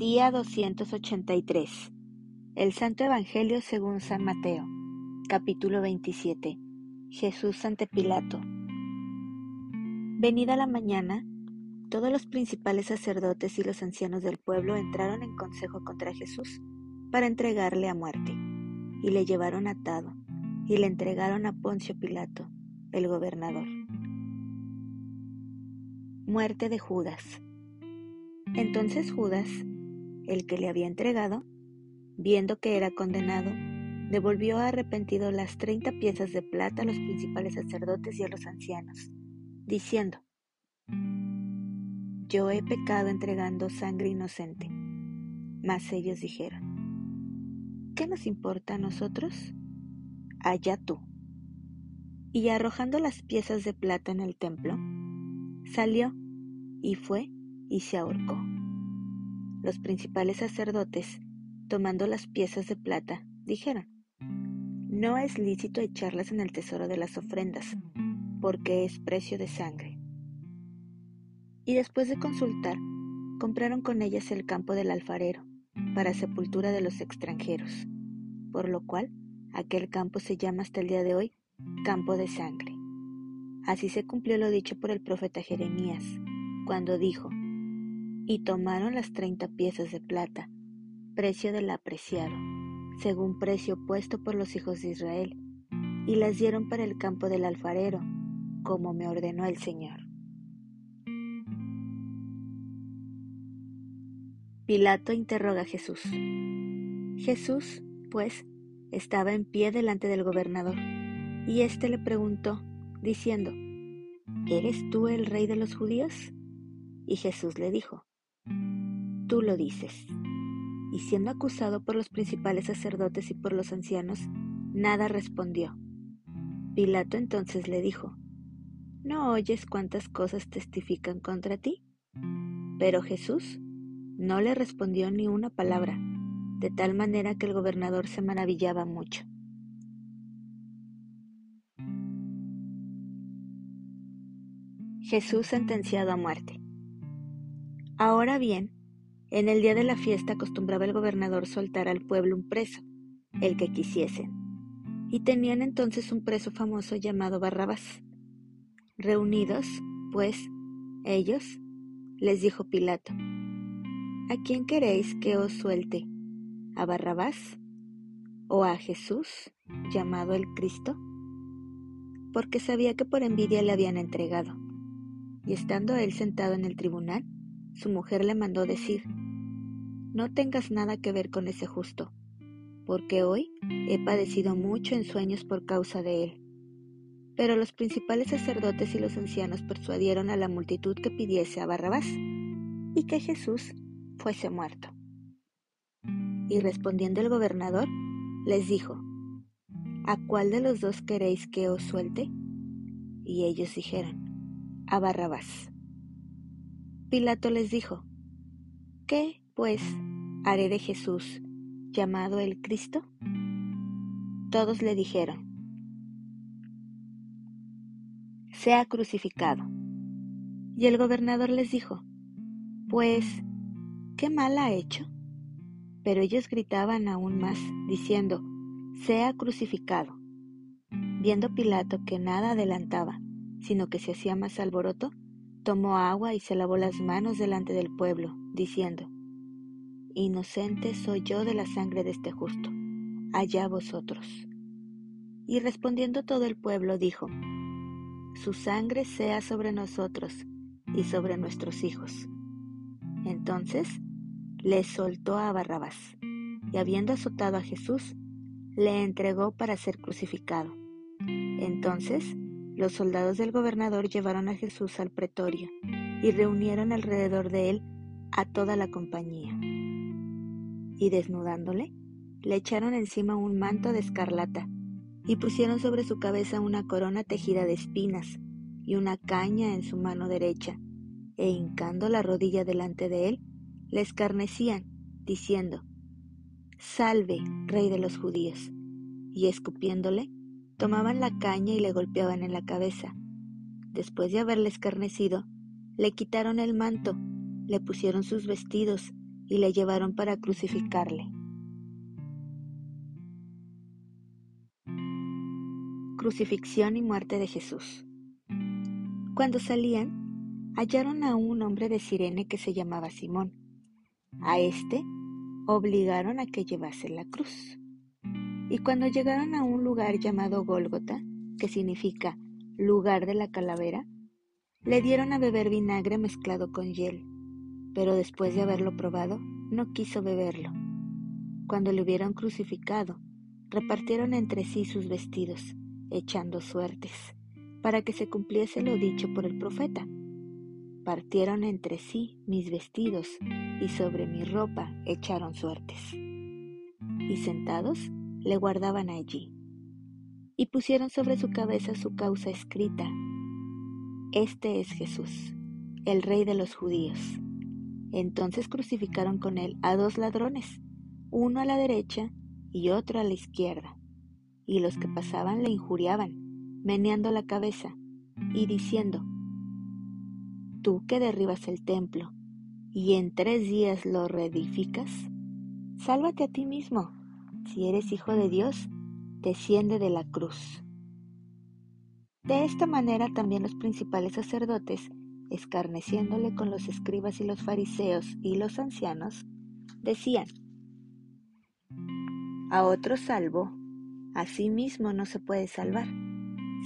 Día 283. El Santo Evangelio según San Mateo. Capítulo 27. Jesús ante Pilato. Venida la mañana, todos los principales sacerdotes y los ancianos del pueblo entraron en consejo contra Jesús para entregarle a muerte, y le llevaron atado, y le entregaron a Poncio Pilato, el gobernador. Muerte de Judas. Entonces Judas, el que le había entregado, viendo que era condenado, devolvió arrepentido las treinta piezas de plata a los principales sacerdotes y a los ancianos, diciendo, Yo he pecado entregando sangre inocente. Mas ellos dijeron, ¿qué nos importa a nosotros? Allá tú. Y arrojando las piezas de plata en el templo, salió y fue y se ahorcó. Los principales sacerdotes, tomando las piezas de plata, dijeron, no es lícito echarlas en el tesoro de las ofrendas, porque es precio de sangre. Y después de consultar, compraron con ellas el campo del alfarero, para sepultura de los extranjeros, por lo cual aquel campo se llama hasta el día de hoy campo de sangre. Así se cumplió lo dicho por el profeta Jeremías, cuando dijo, y tomaron las treinta piezas de plata, precio del apreciado, según precio puesto por los hijos de Israel, y las dieron para el campo del alfarero, como me ordenó el Señor. Pilato interroga a Jesús. Jesús, pues, estaba en pie delante del gobernador, y éste le preguntó, diciendo, ¿Eres tú el rey de los judíos? Y Jesús le dijo, tú lo dices. Y siendo acusado por los principales sacerdotes y por los ancianos, nada respondió. Pilato entonces le dijo, ¿no oyes cuántas cosas testifican contra ti? Pero Jesús no le respondió ni una palabra, de tal manera que el gobernador se maravillaba mucho. Jesús sentenciado a muerte. Ahora bien, en el día de la fiesta acostumbraba el gobernador soltar al pueblo un preso, el que quisiesen, y tenían entonces un preso famoso llamado Barrabás. Reunidos, pues, ellos, les dijo Pilato, ¿a quién queréis que os suelte? ¿A Barrabás o a Jesús, llamado el Cristo? Porque sabía que por envidia le habían entregado. Y estando él sentado en el tribunal, su mujer le mandó decir, no tengas nada que ver con ese justo, porque hoy he padecido mucho en sueños por causa de él. Pero los principales sacerdotes y los ancianos persuadieron a la multitud que pidiese a Barrabás y que Jesús fuese muerto. Y respondiendo el gobernador, les dijo, ¿A cuál de los dos queréis que os suelte? Y ellos dijeron, a Barrabás. Pilato les dijo, ¿qué pues, haré de Jesús, llamado el Cristo? Todos le dijeron, sea crucificado. Y el gobernador les dijo, pues, ¿qué mal ha hecho? Pero ellos gritaban aún más, diciendo, sea crucificado. Viendo Pilato que nada adelantaba, sino que se hacía más alboroto, tomó agua y se lavó las manos delante del pueblo, diciendo, Inocente soy yo de la sangre de este justo, allá vosotros. Y respondiendo todo el pueblo dijo, Su sangre sea sobre nosotros y sobre nuestros hijos. Entonces le soltó a Barrabás, y habiendo azotado a Jesús, le entregó para ser crucificado. Entonces los soldados del gobernador llevaron a Jesús al pretorio y reunieron alrededor de él a toda la compañía y desnudándole, le echaron encima un manto de escarlata y pusieron sobre su cabeza una corona tejida de espinas y una caña en su mano derecha, e hincando la rodilla delante de él, le escarnecían, diciendo, Salve, rey de los judíos. Y escupiéndole, tomaban la caña y le golpeaban en la cabeza. Después de haberle escarnecido, le quitaron el manto, le pusieron sus vestidos y le llevaron para crucificarle. Crucifixión y muerte de Jesús. Cuando salían, hallaron a un hombre de Sirene que se llamaba Simón. A este obligaron a que llevase la cruz. Y cuando llegaron a un lugar llamado Gólgota, que significa lugar de la calavera, le dieron a beber vinagre mezclado con hiel, pero después de haberlo probado, no quiso beberlo. Cuando le hubieron crucificado, repartieron entre sí sus vestidos, echando suertes, para que se cumpliese lo dicho por el profeta. Partieron entre sí mis vestidos, y sobre mi ropa echaron suertes. Y sentados le guardaban allí, y pusieron sobre su cabeza su causa escrita este es Jesús, el rey de los judíos. Entonces crucificaron con él a dos ladrones, uno a la derecha y otro a la izquierda. Y los que pasaban le injuriaban, meneando la cabeza y diciendo, Tú que derribas el templo y en tres días lo reedificas, sálvate a ti mismo. Si eres hijo de Dios, desciende de la cruz. De esta manera también los principales sacerdotes, escarneciéndole con los escribas y los fariseos y los ancianos, decían, A otro salvo, a sí mismo no se puede salvar.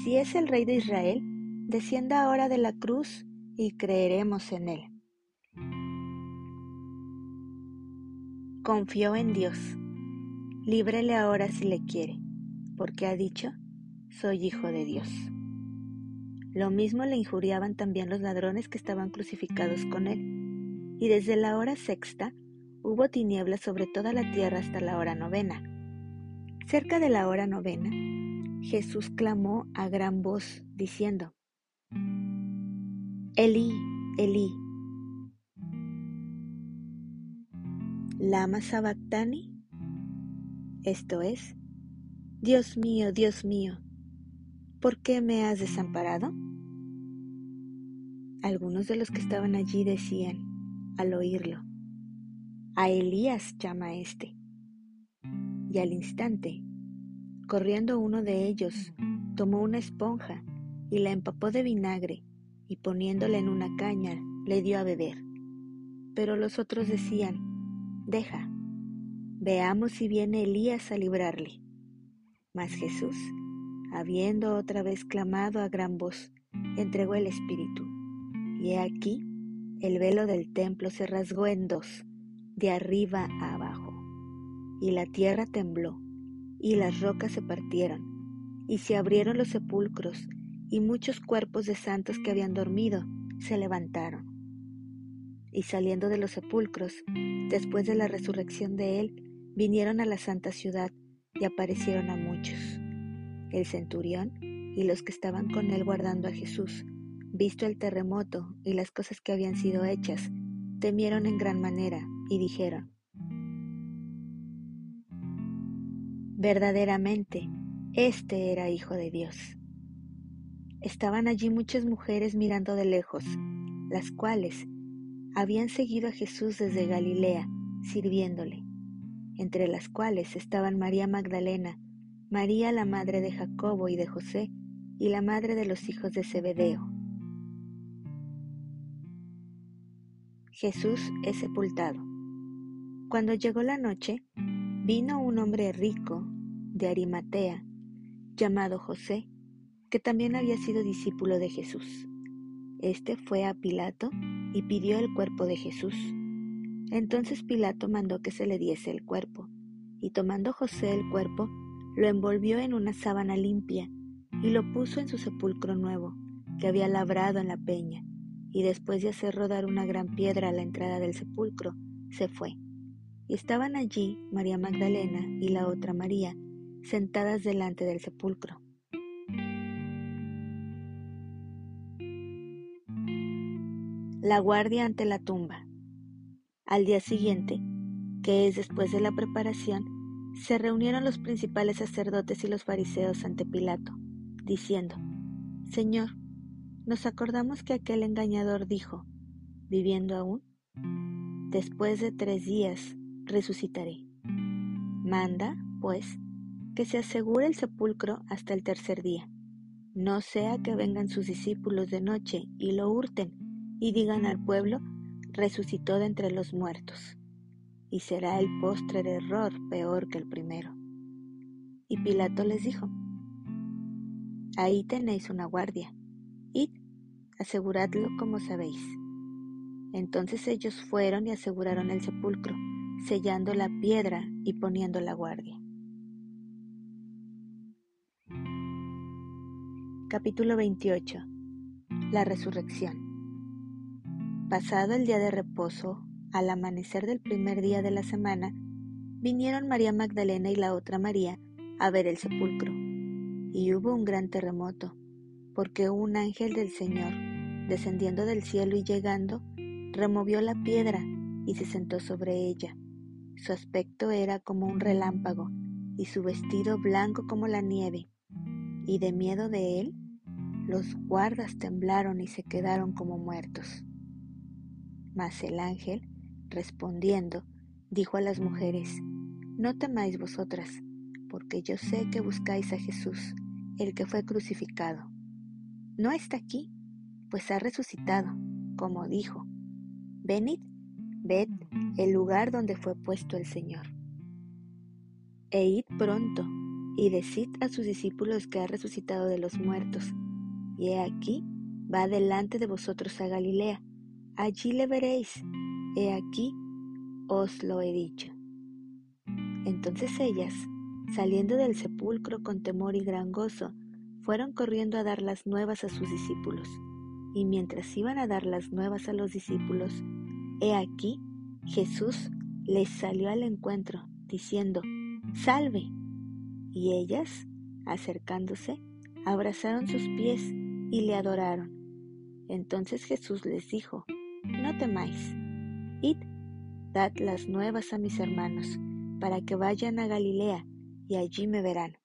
Si es el rey de Israel, descienda ahora de la cruz y creeremos en él. Confió en Dios. Líbrele ahora si le quiere, porque ha dicho, soy hijo de Dios. Lo mismo le injuriaban también los ladrones que estaban crucificados con él. Y desde la hora sexta hubo tinieblas sobre toda la tierra hasta la hora novena. Cerca de la hora novena, Jesús clamó a gran voz, diciendo, Elí, Elí, ¿lama sabactani? Esto es, Dios mío, Dios mío, ¿por qué me has desamparado? Algunos de los que estaban allí decían, al oírlo, a Elías llama este. Y al instante, corriendo uno de ellos, tomó una esponja y la empapó de vinagre y poniéndola en una caña le dio a beber. Pero los otros decían, deja, veamos si viene Elías a librarle. Mas Jesús habiendo otra vez clamado a gran voz, entregó el Espíritu. Y he aquí, el velo del templo se rasgó en dos, de arriba a abajo, y la tierra tembló, y las rocas se partieron, y se abrieron los sepulcros, y muchos cuerpos de santos que habían dormido se levantaron. Y saliendo de los sepulcros, después de la resurrección de él, vinieron a la santa ciudad y aparecieron a muchos el centurión y los que estaban con él guardando a Jesús, visto el terremoto y las cosas que habían sido hechas, temieron en gran manera y dijeron, verdaderamente, este era hijo de Dios. Estaban allí muchas mujeres mirando de lejos, las cuales habían seguido a Jesús desde Galilea, sirviéndole, entre las cuales estaban María Magdalena, María la madre de Jacobo y de José, y la madre de los hijos de Zebedeo. Jesús es sepultado. Cuando llegó la noche, vino un hombre rico de Arimatea, llamado José, que también había sido discípulo de Jesús. Este fue a Pilato y pidió el cuerpo de Jesús. Entonces Pilato mandó que se le diese el cuerpo, y tomando José el cuerpo, lo envolvió en una sábana limpia y lo puso en su sepulcro nuevo, que había labrado en la peña, y después de hacer rodar una gran piedra a la entrada del sepulcro, se fue. Estaban allí María Magdalena y la otra María, sentadas delante del sepulcro. La guardia ante la tumba. Al día siguiente, que es después de la preparación, se reunieron los principales sacerdotes y los fariseos ante Pilato, diciendo, Señor, nos acordamos que aquel engañador dijo, viviendo aún, después de tres días resucitaré. Manda, pues, que se asegure el sepulcro hasta el tercer día. No sea que vengan sus discípulos de noche y lo hurten y digan al pueblo, resucitó de entre los muertos. Y será el postre de error peor que el primero. Y Pilato les dijo, Ahí tenéis una guardia. Aseguradlo como sabéis. Entonces ellos fueron y aseguraron el sepulcro, sellando la piedra y poniendo la guardia. Capítulo 28 La resurrección Pasado el día de reposo, al amanecer del primer día de la semana, vinieron María Magdalena y la otra María a ver el sepulcro. Y hubo un gran terremoto, porque un ángel del Señor, descendiendo del cielo y llegando, removió la piedra y se sentó sobre ella. Su aspecto era como un relámpago y su vestido blanco como la nieve. Y de miedo de él, los guardas temblaron y se quedaron como muertos. Mas el ángel, respondiendo, dijo a las mujeres, No temáis vosotras, porque yo sé que buscáis a Jesús, el que fue crucificado. No está aquí, pues ha resucitado, como dijo. Venid, ved el lugar donde fue puesto el Señor. E id pronto, y decid a sus discípulos que ha resucitado de los muertos y he aquí, va delante de vosotros a Galilea, allí le veréis, he aquí, os lo he dicho. Entonces ellas, saliendo del sepulcro con temor y gran gozo, fueron corriendo a dar las nuevas a sus discípulos. Y mientras iban a dar las nuevas a los discípulos, he aquí, Jesús les salió al encuentro, diciendo, Salve. Y ellas, acercándose, abrazaron sus pies y le adoraron. Entonces Jesús les dijo, No temáis, id, dad las nuevas a mis hermanos, para que vayan a Galilea, y allí me verán.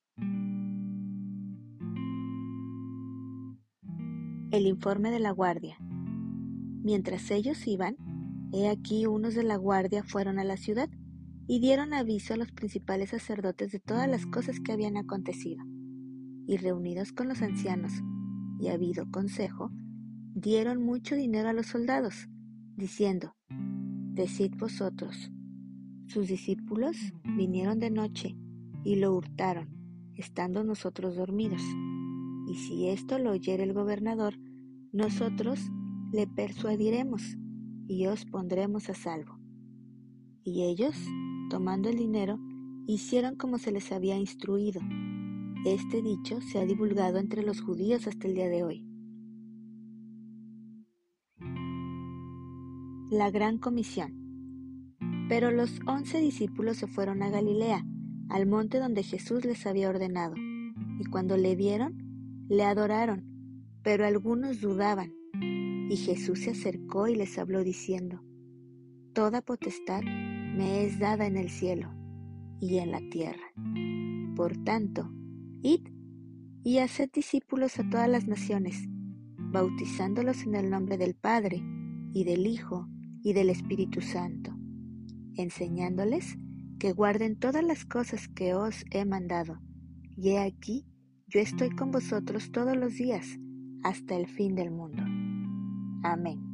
El informe de la guardia. Mientras ellos iban, he aquí unos de la guardia fueron a la ciudad y dieron aviso a los principales sacerdotes de todas las cosas que habían acontecido. Y reunidos con los ancianos, y habido consejo, dieron mucho dinero a los soldados, diciendo, Decid vosotros, sus discípulos vinieron de noche y lo hurtaron, estando nosotros dormidos. Y si esto lo oyere el gobernador, nosotros le persuadiremos y os pondremos a salvo. Y ellos, tomando el dinero, hicieron como se les había instruido, este dicho se ha divulgado entre los judíos hasta el día de hoy. La Gran Comisión. Pero los once discípulos se fueron a Galilea, al monte donde Jesús les había ordenado, y cuando le vieron, le adoraron, pero algunos dudaban. Y Jesús se acercó y les habló diciendo, Toda potestad me es dada en el cielo y en la tierra. Por tanto, Id y haced discípulos a todas las naciones, bautizándolos en el nombre del Padre, y del Hijo, y del Espíritu Santo, enseñándoles que guarden todas las cosas que os he mandado. Y he aquí, yo estoy con vosotros todos los días, hasta el fin del mundo. Amén.